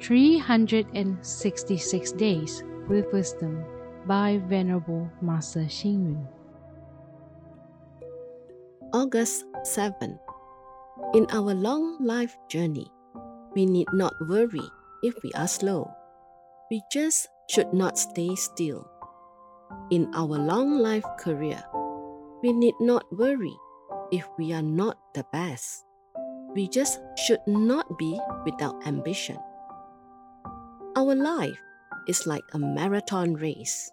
366 Days with Wisdom by Venerable Master Xing Yun. August 7. In our long life journey, we need not worry if we are slow. We just should not stay still. In our long life career, we need not worry if we are not the best. We just should not be without ambition. Our life is like a marathon race.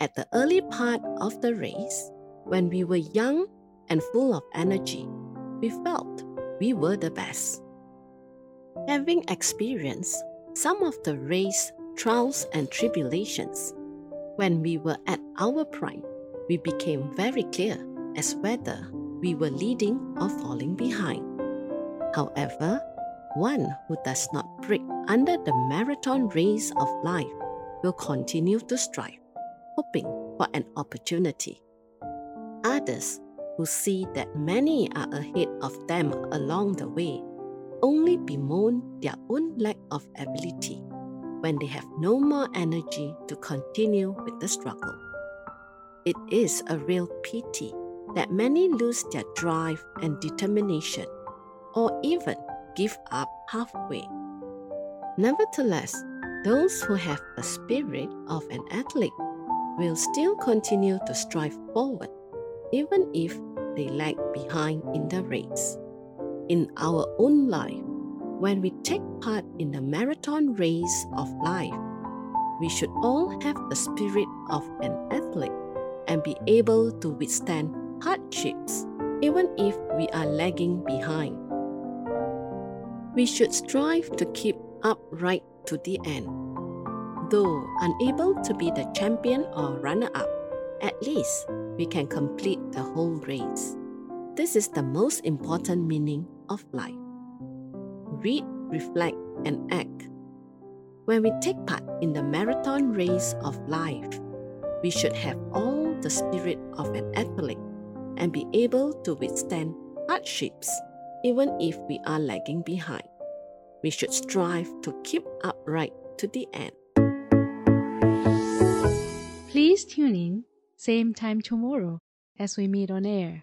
At the early part of the race, when we were young and full of energy, we felt we were the best. Having experienced some of the race trials and tribulations, when we were at our prime, we became very clear as whether we were leading or falling behind. However, one who does not break under the marathon race of life will continue to strive, hoping for an opportunity. Others who see that many are ahead of them along the way only bemoan their own lack of ability when they have no more energy to continue with the struggle. It is a real pity that many lose their drive and determination, or even give up halfway. Nevertheless, those who have the spirit of an athlete will still continue to strive forward, even if they lag behind in the race. In our own life, when we take part in the marathon race of life, we should all have the spirit of an athlete and be able to withstand hardships, even if we are lagging behind. We should strive to keep up right to the end. Though unable to be the champion or runner up, at least we can complete the whole race. This is the most important meaning of life. Read, reflect, and act. When we take part in the marathon race of life, we should have all the spirit of an athlete and be able to withstand hardships even if we are lagging behind. We should strive to keep upright to the end. Please tune in, same time tomorrow as we meet on air.